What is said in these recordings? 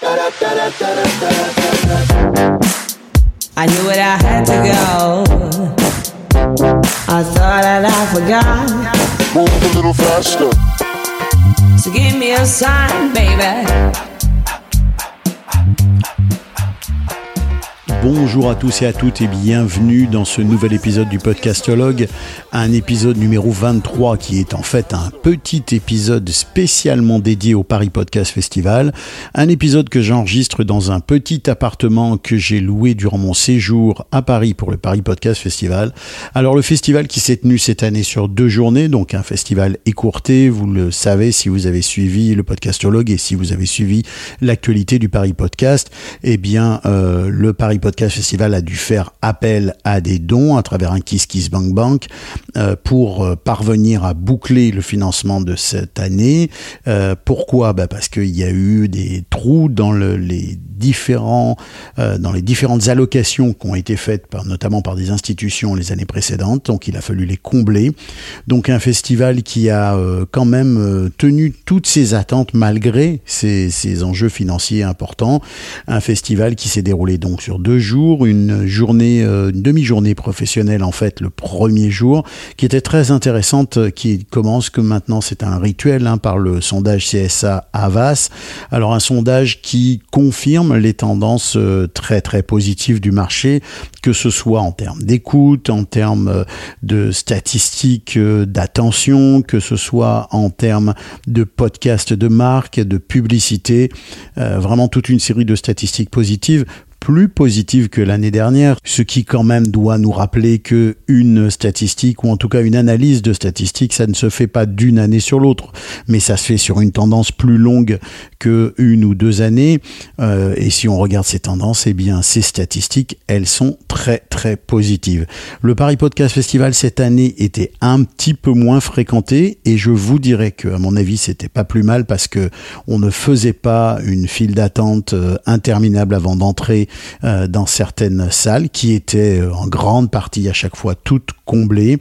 I knew it, I had to go. I thought that I forgot. Move a little faster. So give me a sign, baby. Bonjour à tous et à toutes et bienvenue dans ce nouvel épisode du Podcastologue, un épisode numéro 23 qui est en fait un petit épisode spécialement dédié au Paris Podcast Festival, un épisode que j'enregistre dans un petit appartement que j'ai loué durant mon séjour à Paris pour le Paris Podcast Festival. Alors le festival qui s'est tenu cette année sur deux journées, donc un festival écourté, vous le savez si vous avez suivi le Podcastologue et si vous avez suivi l'actualité du Paris Podcast, eh bien euh, le Paris Podcast Festival a dû faire appel à des dons à travers un Kiss Kiss Bank Bank euh, pour euh, parvenir à boucler le financement de cette année. Euh, pourquoi? Bah Parce qu'il y a eu des trous dans le, les différents dans les différentes allocations qui ont été faites par, notamment par des institutions les années précédentes. Donc il a fallu les combler. Donc un festival qui a quand même tenu toutes ses attentes malgré ces enjeux financiers importants. Un festival qui s'est déroulé donc sur deux jours, une journée, euh, une demi-journée professionnelle en fait le premier jour, qui était très intéressante, euh, qui commence que maintenant c'est un rituel hein, par le sondage CSA Avas. Alors un sondage qui confirme les tendances euh, très très positives du marché, que ce soit en termes d'écoute, en termes de statistiques d'attention, que ce soit en termes de podcasts de marque, de publicité, vraiment toute une série de statistiques positives plus positive que l'année dernière, ce qui quand même doit nous rappeler que une statistique ou en tout cas une analyse de statistique, ça ne se fait pas d'une année sur l'autre, mais ça se fait sur une tendance plus longue que une ou deux années. Euh, et si on regarde ces tendances, eh bien ces statistiques, elles sont très très positives. Le Paris Podcast Festival cette année était un petit peu moins fréquenté et je vous dirais que à mon avis c'était pas plus mal parce que on ne faisait pas une file d'attente euh, interminable avant d'entrer euh, dans certaines salles qui étaient euh, en grande partie à chaque fois toutes comblées.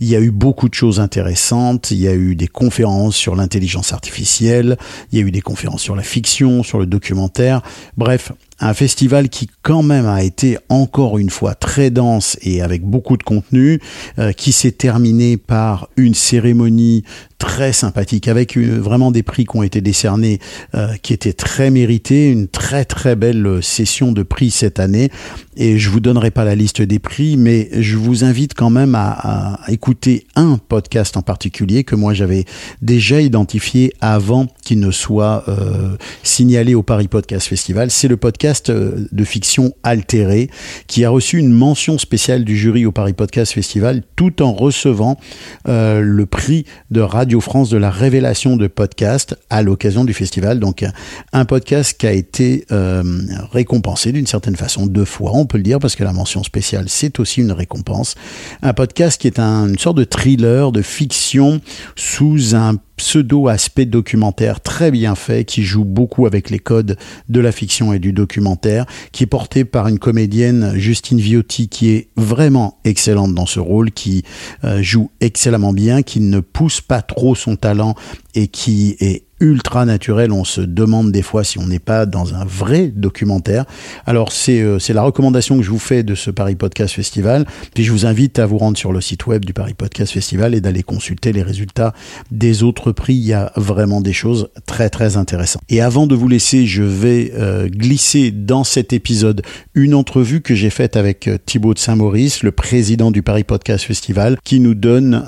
Il y a eu beaucoup de choses intéressantes. Il y a eu des conférences sur l'intelligence artificielle. Il y a eu des conférences sur la fiction, sur le documentaire. Bref, un festival qui quand même a été encore une fois très dense et avec beaucoup de contenu, euh, qui s'est terminé par une cérémonie très sympathique avec vraiment des prix qui ont été décernés euh, qui étaient très mérités, une très très belle session de prix cette année. Et je vous donnerai pas la liste des prix mais je vous invite quand même à, écouter un podcast en particulier que moi j'avais déjà identifié avant qu'il ne soit euh, signalé au Paris Podcast Festival, c'est le podcast euh, de fiction altéré qui a reçu une mention spéciale du jury au Paris Podcast Festival tout en recevant euh, le prix de Radio France de la révélation de podcast à l'occasion du festival. Donc un podcast qui a été euh, récompensé d'une certaine façon deux fois, on peut le dire, parce que la mention spéciale c'est aussi une récompense. Un podcast qui est un, une sorte de thriller, de fiction sous un pseudo-aspect documentaire très bien fait, qui joue beaucoup avec les codes de la fiction et du documentaire, qui est porté par une comédienne, Justine Viotti, qui est vraiment excellente dans ce rôle, qui euh, joue excellemment bien, qui ne pousse pas trop son talent et qui est ultra naturel. On se demande des fois si on n'est pas dans un vrai documentaire. Alors c'est euh, c'est la recommandation que je vous fais de ce Paris Podcast Festival. Puis je vous invite à vous rendre sur le site web du Paris Podcast Festival et d'aller consulter les résultats des autres prix. Il y a vraiment des choses très très intéressantes. Et avant de vous laisser, je vais euh, glisser dans cet épisode une entrevue que j'ai faite avec euh, Thibaut de Saint-Maurice, le président du Paris Podcast Festival, qui nous donne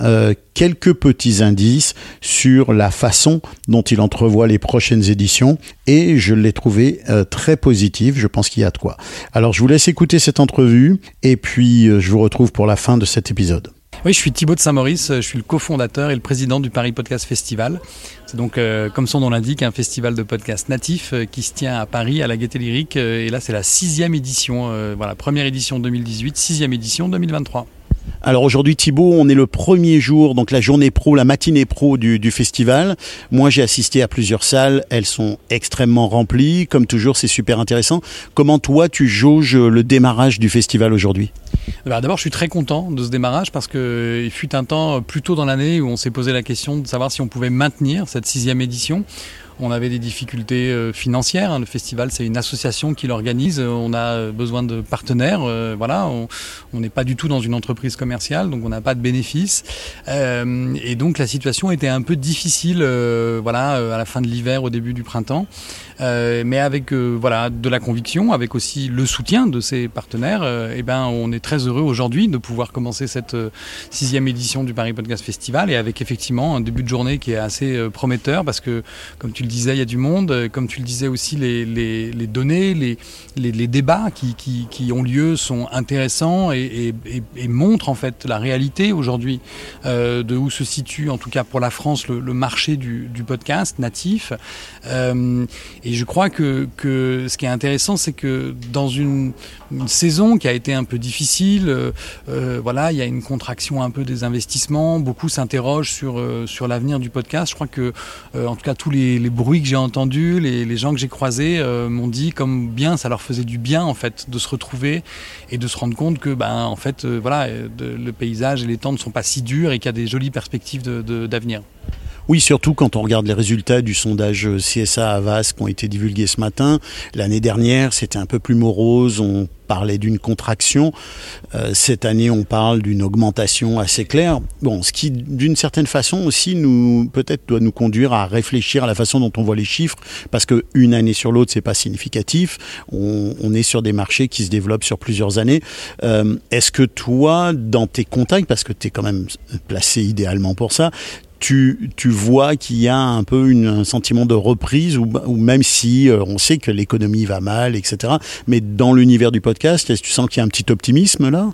quelques petits indices sur la façon dont il entrevoit les prochaines éditions et je l'ai trouvé euh, très positive. Je pense qu'il y a de quoi. Alors je vous laisse écouter cette entrevue et puis euh, je vous retrouve pour la fin de cet épisode. Oui, je suis Thibaut de Saint-Maurice, je suis le cofondateur et le président du Paris Podcast Festival. C'est donc, euh, comme son nom l'indique, un festival de podcasts natifs qui se tient à Paris, à la Gaîté Lyrique. et là, c'est la sixième édition. voilà, première édition 2018, sixième édition 2023. Alors aujourd'hui Thibaut, on est le premier jour, donc la journée pro, la matinée pro du, festival. Moi j'ai assisté à plusieurs salles, elles sont extrêmement remplies, comme toujours c'est super intéressant. Comment toi tu jauges le démarrage du festival aujourd'hui? Bah, D'abord je suis très content de ce démarrage parce qu'il fut un temps plus tôt dans l'année où on s'est posé la question de savoir si on pouvait maintenir cette sixième édition. On avait des difficultés euh, financières. hein. Le festival, c'est une association qui l'organise. Euh, On a euh, besoin de partenaires. voilà, on n'est pas du tout dans une entreprise commerciale, donc on n'a pas de bénéfices. Et donc la situation était un peu difficile, voilà, à la fin de l'hiver, au début du printemps. Mais avec voilà de la conviction, avec aussi le soutien de ses partenaires, eh ben on est très heureux aujourd'hui de pouvoir commencer cette sixième édition du Paris Podcast Festival et avec effectivement un début de journée qui est assez prometteur parce que comme tu le disais, il y a du monde, euh, comme tu le disais aussi les, données, les, débats qui, ont lieu sont intéressants et, montrent en fait la réalité aujourd'hui euh, de où se situe en tout cas pour la France le, le marché du, podcast natif. Euh, et je crois que, ce qui est intéressant, c'est que dans une, saison qui a été un peu difficile, voilà, il y a une contraction un peu des investissements. Beaucoup s'interrogent sur l'avenir du podcast. Je crois que, en tout cas, tous les, les bruits que j'ai entendus, les, les gens que j'ai croisés euh, m'ont dit comme bien ça leur faisait du bien en fait de se retrouver et de se rendre compte que, ben, en fait, euh, voilà, euh, le paysage et les temps ne sont pas si durs et qu'il y a des jolies perspectives d'avenir. Oui, surtout quand on regarde les résultats du sondage CSA Avas qui ont été divulgués ce matin. L'année dernière, c'était un peu plus morose, on parlait d'une contraction. Euh, cette année, on parle d'une augmentation assez claire. Bon, ce qui, d'une certaine façon aussi, nous peut-être doit nous conduire à réfléchir à la façon dont on voit les chiffres, parce que une année sur l'autre, c'est pas significatif. On, est sur des marchés qui se développent sur plusieurs années. Euh, Est-ce que toi, dans tes contacts, parce que tu es quand même placé idéalement pour ça, tu, tu vois qu'il y a un peu un sentiment de reprise, ou, même si euh, on sait que l'économie va mal, etc. Mais dans l'univers du podcast, est-ce que tu sens qu'il y a un petit optimisme là?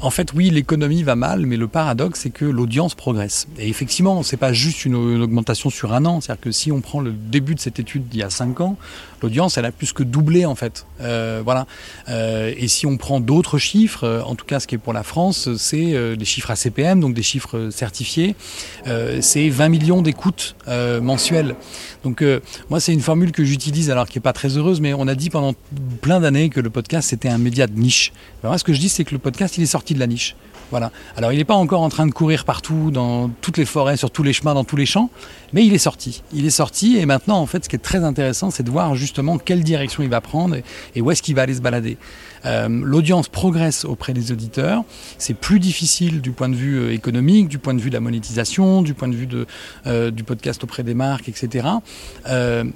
En fait, oui, l'économie va mal, mais le paradoxe, c'est que l'audience progresse. Et effectivement, c'est pas juste une, une augmentation sur un an. C'est-à-dire que si on prend le début de cette étude d'il y a cinq ans, l'audience, elle a plus que doublé, en fait. Euh, voilà. Euh, et si on prend d'autres chiffres, euh, en tout cas, ce qui est pour la France, c'est des chiffres ACPM, donc des chiffres certifiés. C'est 20 millions d'écoutes mensuelles. Donc, moi, c'est une formule que j'utilise, alors qui est pas très heureuse, mais on a dit pendant plein d'années que le podcast, c'était un média de niche. Ben, moi, ce que je dis, c'est que le podcast, il est sorti de la niche. Alors, il n'est pas encore en train de courir partout, dans toutes les forêts, sur tous les chemins, dans tous les champs, mais il est sorti. Il est sorti, et maintenant, en fait, ce qui est très intéressant, c'est de voir justement quelle direction il va prendre et, et où est-ce qu'il va aller se balader. Euh, L'audience progresse auprès des auditeurs. C'est plus difficile du point de vue euh, économique, du point de vue de la monétisation, du point de vue euh, du podcast auprès des marques, etc.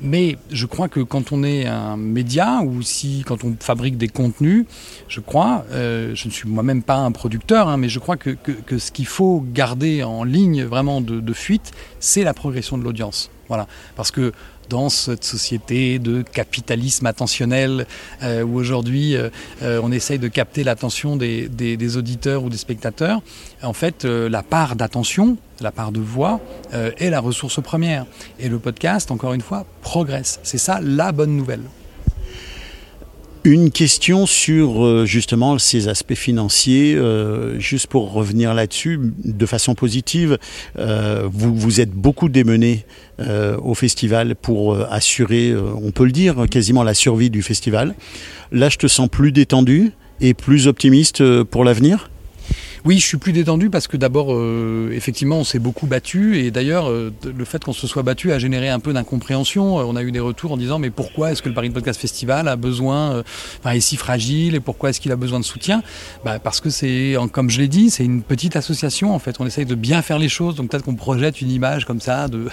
Mais je crois que quand on est un média ou si quand on fabrique des contenus, je crois, je ne suis moi-même pas un producteur, hein, mais je crois que ce qu'il faut garder en ligne vraiment de, de fuite, c'est la progression de l'audience. Voilà, parce que dans cette société de capitalisme attentionnel euh, où aujourd'hui euh, euh, on essaye de capter l'attention des, des, auditeurs ou des spectateurs, en fait la part d'attention, la part de voix est la ressource première. Et le podcast, encore une fois, progresse. C'est ça la bonne nouvelle. Une question sur euh, justement ces aspects financiers, euh, juste pour revenir là-dessus de façon positive. Euh, vous, vous êtes beaucoup démené au festival pour assurer, on peut le dire, quasiment la survie du festival. Là, je te sens plus détendu et plus optimiste pour l'avenir? Oui, je suis plus détendu parce que d'abord, euh, effectivement, on s'est beaucoup battu et d'ailleurs, euh, le fait qu'on se soit battu a généré un peu d'incompréhension. Euh, on a eu des retours en disant mais pourquoi est-ce que le Paris Podcast Festival a besoin, enfin, est si fragile et pourquoi est-ce qu'il a besoin de soutien? Bah, Parce que c'est, comme je l'ai dit, c'est une petite association en fait. On essaye de bien faire les choses, donc peut-être qu'on projette une image comme ça de,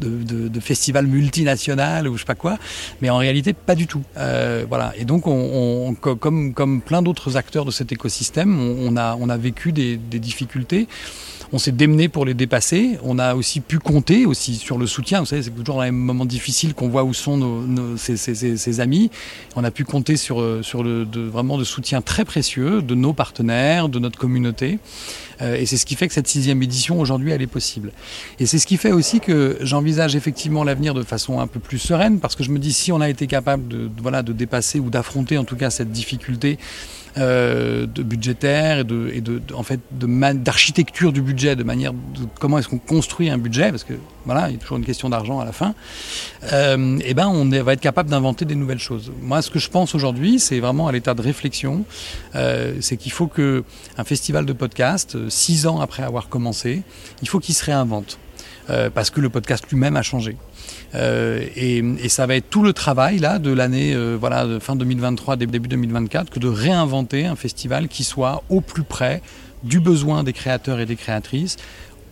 festival multinational ou je sais pas quoi, mais en réalité pas du tout. Voilà. Et donc, on, on, comme, plein d'autres acteurs de cet écosystème, on a vécu des, difficultés. On s'est démené pour les dépasser. On a aussi pu compter aussi sur le soutien. Vous savez, c'est toujours dans les moments difficiles qu'on voit où sont nos, nos ses, amis. On a pu compter sur, sur le, vraiment de soutien très précieux de nos partenaires, de notre communauté. Euh, et c'est ce qui fait que cette sixième édition aujourd'hui, elle est possible. Et c'est ce qui fait aussi que j'envisage effectivement l'avenir de façon un peu plus sereine, parce que je me dis si on a été capable de voilà, de dépasser ou d'affronter en tout cas cette difficulté euh, de budgétaire et de, et de, en fait d'architecture du budget, de manière de comment est-ce qu'on construit un budget, parce que voilà, il y a toujours une question d'argent à la fin. Euh, et ben on va être capable d'inventer des nouvelles choses. Moi, ce que je pense aujourd'hui, c'est vraiment à l'état de réflexion, euh, c'est qu'il faut que un festival de podcast, six ans après avoir commencé, il faut qu'il se réinvente. Euh, parce que le podcast lui-même a changé. Euh, et, ça va être tout le travail là de l'année euh, voilà fin 2023 début 2024 que de réinventer un festival qui soit au plus près du besoin des créateurs et des créatrices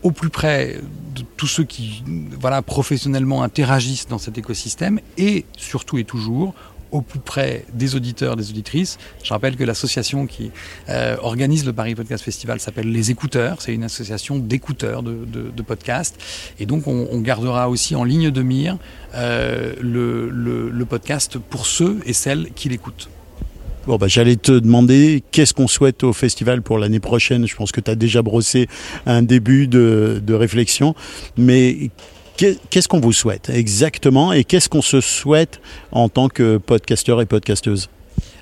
au plus près de tous ceux qui voilà professionnellement interagissent dans cet écosystème et surtout et toujours au plus près des auditeurs, des auditrices. Je rappelle que l'association qui euh, organise le Paris Podcast Festival s'appelle Les Écouteurs. C'est une association d'écouteurs de, podcasts. Et donc, on, gardera aussi en ligne de mire euh, le, podcast pour ceux et celles qui l'écoutent. Bon, bah, j'allais te demander qu'est-ce qu'on souhaite au festival pour l'année prochaine? Je pense que tu as déjà brossé un début de, de réflexion. Mais Qu'est-ce qu'on vous souhaite exactement et qu'est-ce qu'on se souhaite en tant que podcasteur et podcasteuse?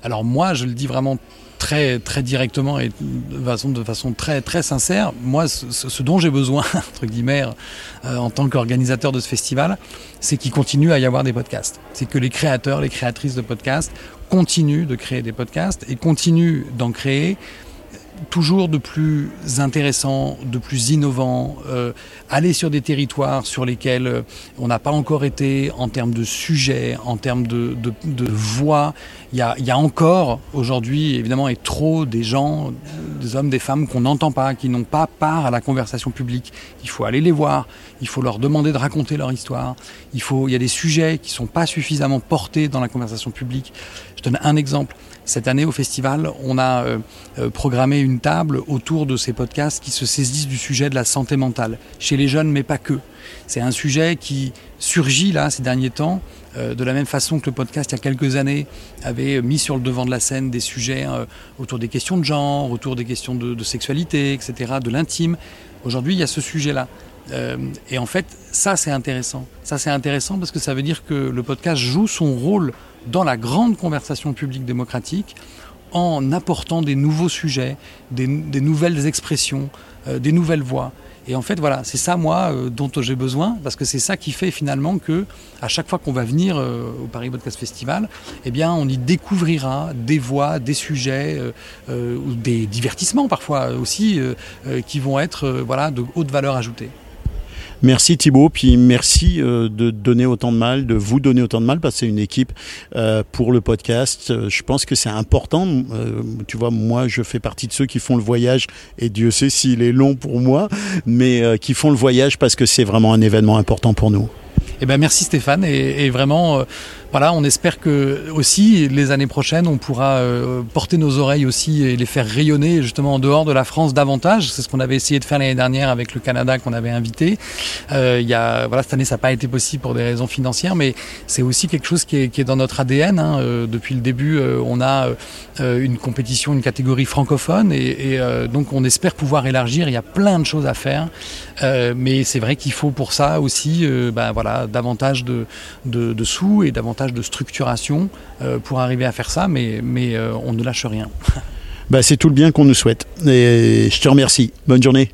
Alors moi, je le dis vraiment très très directement et de façon, de façon très très sincère. Moi, ce, dont j'ai besoin entre guillemets euh, en tant qu'organisateur de ce festival, c'est qu'il continue à y avoir des podcasts. C'est que les créateurs, les créatrices de podcasts continuent de créer des podcasts et continuent d'en créer toujours de plus intéressant, de plus innovant, euh, aller sur des territoires sur lesquels euh, on n'a pas encore été en termes de sujets, en termes de, voix. Il y a, encore aujourd'hui, évidemment, et trop des gens, des hommes, des femmes qu'on n'entend pas, qui n'ont pas part à la conversation publique. Il faut aller les voir, il faut leur demander de raconter leur histoire. Il, il y a des sujets qui ne sont pas suffisamment portés dans la conversation publique. Je donne un exemple. Cette année au festival, on a euh, programmé une table autour de ces podcasts qui se saisissent du sujet de la santé mentale, chez les jeunes mais pas que. C'est un sujet qui surgit là ces derniers temps, euh, de la même façon que le podcast il y a quelques années avait mis sur le devant de la scène des sujets euh, autour des questions de genre, autour des questions de, sexualité, etc., de l'intime. Aujourd'hui, il y a ce sujet-là. Euh, et en fait, ça c'est intéressant. Ça c'est intéressant parce que ça veut dire que le podcast joue son rôle dans la grande conversation publique démocratique en apportant des nouveaux sujets, des, nouvelles expressions, euh, des nouvelles voix. Et en fait, voilà, c'est ça, moi, euh, dont j'ai besoin, parce que c'est ça qui fait finalement que, à chaque fois qu'on va venir euh, au Paris Podcast Festival, eh bien, on y découvrira des voix, des sujets, des divertissements parfois aussi, qui vont être, voilà, de haute valeur ajoutée. Merci Thibaut, puis merci euh, de donner autant de mal, de vous donner autant de mal, parce que c'est une équipe euh, pour le podcast. Je pense que c'est important. Euh, tu vois, moi, je fais partie de ceux qui font le voyage, et Dieu sait s'il est long pour moi, mais euh, qui font le voyage parce que c'est vraiment un événement important pour nous. Eh ben merci Stéphane. Et, vraiment euh, voilà on espère que aussi les années prochaines on pourra euh, porter nos oreilles aussi et les faire rayonner justement en dehors de la France davantage. C'est ce qu'on avait essayé de faire l'année dernière avec le Canada qu'on avait invité. Euh, il y a voilà cette année ça n'a pas été possible pour des raisons financières mais c'est aussi quelque chose qui est, dans notre ADN hein. depuis le début on a une compétition une catégorie francophone et donc on espère pouvoir élargir. Il y a plein de choses à faire. Mais c'est vrai qu'il faut pour ça aussi ben voilà davantage de, sous et davantage de structuration euh, pour arriver à faire ça, mais, mais euh, on ne lâche rien. bah, C'est tout le bien qu'on nous souhaite. Et je te remercie. Bonne journée.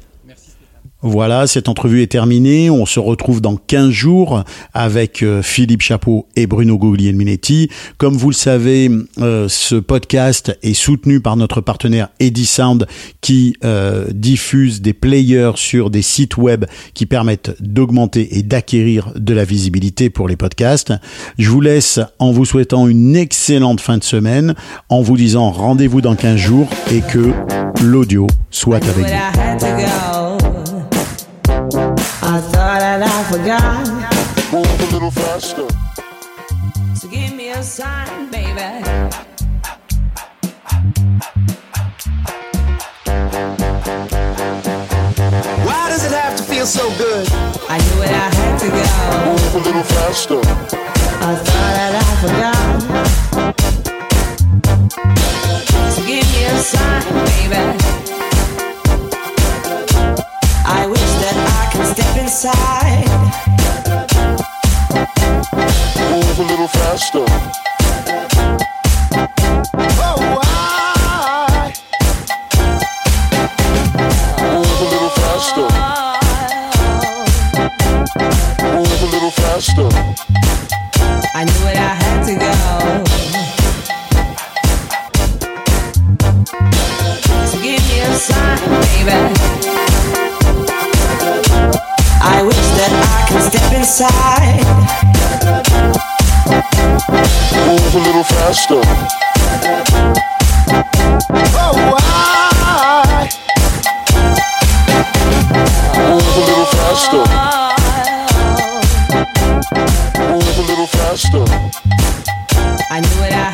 Voilà, cette entrevue est terminée. On se retrouve dans 15 jours avec euh, Philippe Chapeau et Bruno Guglielminetti. Comme vous le savez, euh, ce podcast est soutenu par notre partenaire Edisound qui euh, diffuse des players sur des sites web qui permettent d'augmenter et d'acquérir de la visibilité pour les podcasts. Je vous laisse en vous souhaitant une excellente fin de semaine, en vous disant rendez-vous dans 15 jours et que l'audio soit avec vous. I thought that I forgot. Move a little faster. So give me a sign, baby. Why does it have to feel so good? I knew it, I had to go. Move a little faster. I thought that I forgot. So give me a sign, baby. Step inside. Move a little faster. I wish that inside. Move a little faster. Oh, why? Move a little faster. Move a little faster. I knew what I